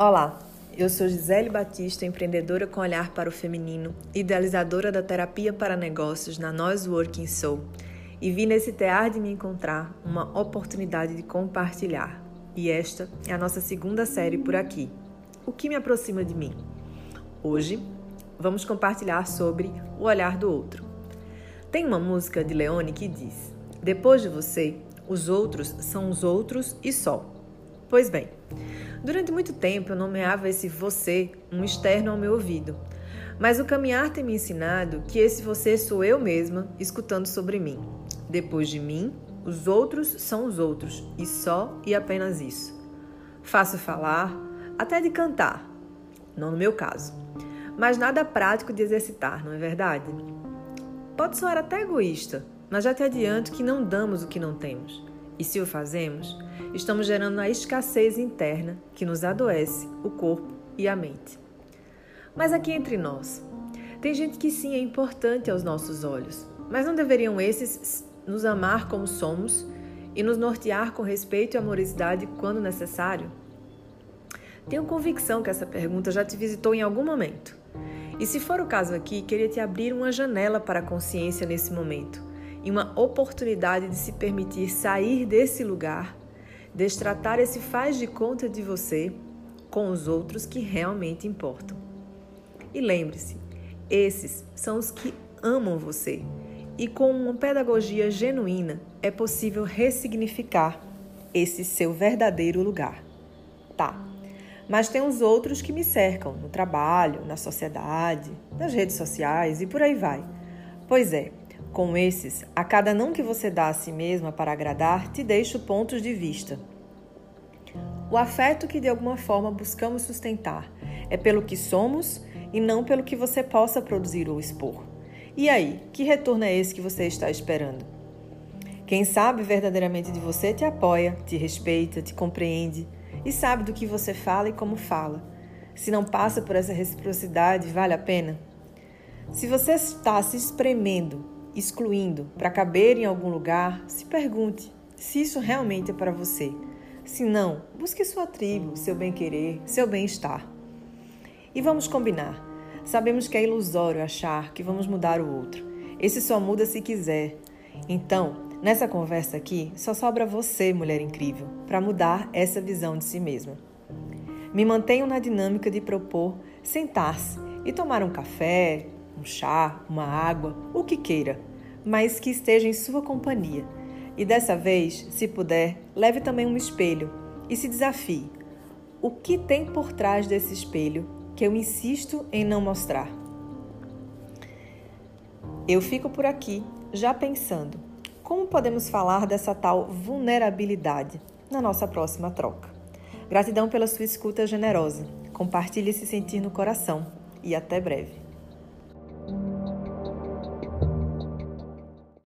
Olá, eu sou Gisele Batista, empreendedora com olhar para o feminino, idealizadora da terapia para negócios na Nós Working Soul, e vi nesse tear de me encontrar uma oportunidade de compartilhar. E esta é a nossa segunda série por aqui. O que me aproxima de mim? Hoje vamos compartilhar sobre o olhar do outro. Tem uma música de Leone que diz: Depois de você, os outros são os outros e só. Pois bem, durante muito tempo eu nomeava esse você um externo ao meu ouvido. Mas o caminhar tem me ensinado que esse você sou eu mesma escutando sobre mim. Depois de mim, os outros são os outros e só e apenas isso. Faço falar, até de cantar, não no meu caso, mas nada prático de exercitar, não é verdade? Pode soar até egoísta, mas já te adianto que não damos o que não temos. E se o fazemos, estamos gerando a escassez interna que nos adoece o corpo e a mente. Mas aqui entre nós, tem gente que sim é importante aos nossos olhos, mas não deveriam esses nos amar como somos e nos nortear com respeito e amorosidade quando necessário? Tenho convicção que essa pergunta já te visitou em algum momento. E se for o caso aqui, queria te abrir uma janela para a consciência nesse momento e uma oportunidade de se permitir sair desse lugar, destratar esse faz de conta de você com os outros que realmente importam. E lembre-se, esses são os que amam você. E com uma pedagogia genuína é possível ressignificar esse seu verdadeiro lugar. Tá, mas tem os outros que me cercam no trabalho, na sociedade, nas redes sociais e por aí vai. Pois é, com esses, a cada não que você dá a si mesma para agradar, te deixo pontos de vista. O afeto que de alguma forma buscamos sustentar é pelo que somos e não pelo que você possa produzir ou expor. E aí, que retorno é esse que você está esperando? Quem sabe verdadeiramente de você te apoia, te respeita, te compreende e sabe do que você fala e como fala. Se não passa por essa reciprocidade, vale a pena? Se você está se espremendo, excluindo para caber em algum lugar, se pergunte se isso realmente é para você. Se não, busque sua tribo, seu bem-querer, seu bem-estar. E vamos combinar. Sabemos que é ilusório achar que vamos mudar o outro. Esse só muda se quiser. Então, Nessa conversa aqui, só sobra você, mulher incrível, para mudar essa visão de si mesma. Me mantenho na dinâmica de propor sentar-se e tomar um café, um chá, uma água, o que queira, mas que esteja em sua companhia. E dessa vez, se puder, leve também um espelho e se desafie. O que tem por trás desse espelho que eu insisto em não mostrar? Eu fico por aqui, já pensando como podemos falar dessa tal vulnerabilidade na nossa próxima troca? Gratidão pela sua escuta generosa. Compartilhe esse sentir no coração e até breve.